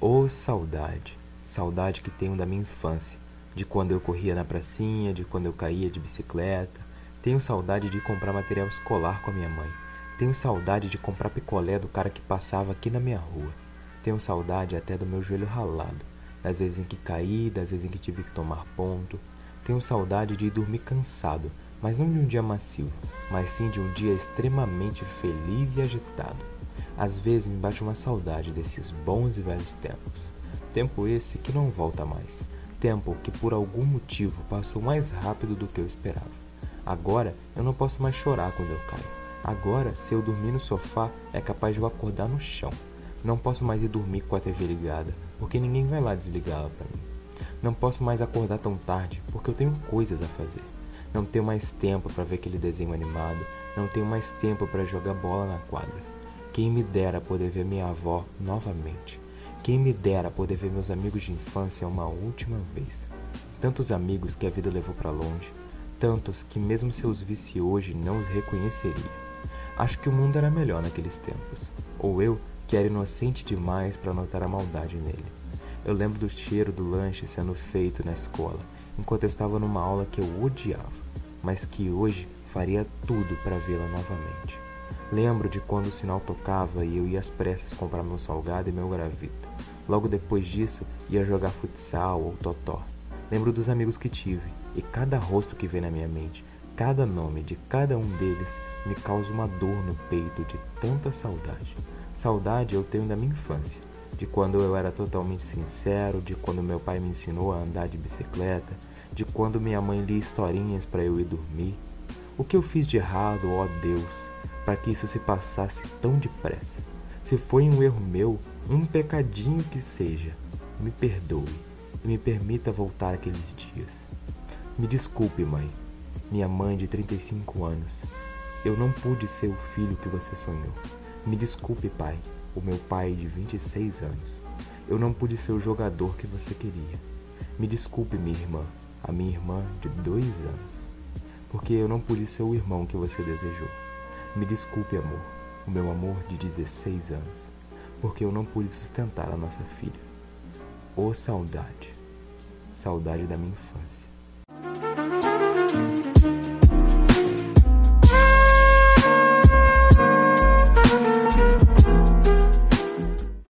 Oh, saudade, saudade que tenho da minha infância, de quando eu corria na pracinha, de quando eu caía de bicicleta. Tenho saudade de comprar material escolar com a minha mãe. Tenho saudade de comprar picolé do cara que passava aqui na minha rua. Tenho saudade até do meu joelho ralado, das vezes em que caí, das vezes em que tive que tomar ponto. Tenho saudade de ir dormir cansado, mas não de um dia macio, mas sim de um dia extremamente feliz e agitado. Às vezes me bate uma saudade desses bons e velhos tempos. Tempo esse que não volta mais. Tempo que por algum motivo passou mais rápido do que eu esperava. Agora eu não posso mais chorar quando eu caio. Agora, se eu dormir no sofá, é capaz de eu acordar no chão. Não posso mais ir dormir com a TV ligada, porque ninguém vai lá desligá-la para mim. Não posso mais acordar tão tarde, porque eu tenho coisas a fazer. Não tenho mais tempo para ver aquele desenho animado, não tenho mais tempo para jogar bola na quadra. Quem me dera poder ver minha avó novamente. Quem me dera poder ver meus amigos de infância uma última vez. Tantos amigos que a vida levou para longe, tantos que mesmo se eu os visse hoje não os reconheceria. Acho que o mundo era melhor naqueles tempos, ou eu que era inocente demais para notar a maldade nele. Eu lembro do cheiro do lanche sendo feito na escola, enquanto eu estava numa aula que eu odiava, mas que hoje faria tudo para vê-la novamente. Lembro de quando o sinal tocava e eu ia às pressas comprar meu salgado e meu gravita. Logo depois disso, ia jogar futsal ou totó. Lembro dos amigos que tive e cada rosto que vem na minha mente, cada nome de cada um deles me causa uma dor no peito de tanta saudade. Saudade eu tenho da minha infância, de quando eu era totalmente sincero, de quando meu pai me ensinou a andar de bicicleta, de quando minha mãe lia historinhas para eu ir dormir. O que eu fiz de errado, ó Deus, para que isso se passasse tão depressa. Se foi um erro meu, um pecadinho que seja, me perdoe e me permita voltar aqueles dias. Me desculpe, mãe, minha mãe de 35 anos. Eu não pude ser o filho que você sonhou. Me desculpe, pai, o meu pai de 26 anos. Eu não pude ser o jogador que você queria. Me desculpe, minha irmã, a minha irmã de dois anos, porque eu não pude ser o irmão que você desejou. Me desculpe, amor, o meu amor de 16 anos, porque eu não pude sustentar a nossa filha. Ô oh, saudade, saudade da minha infância.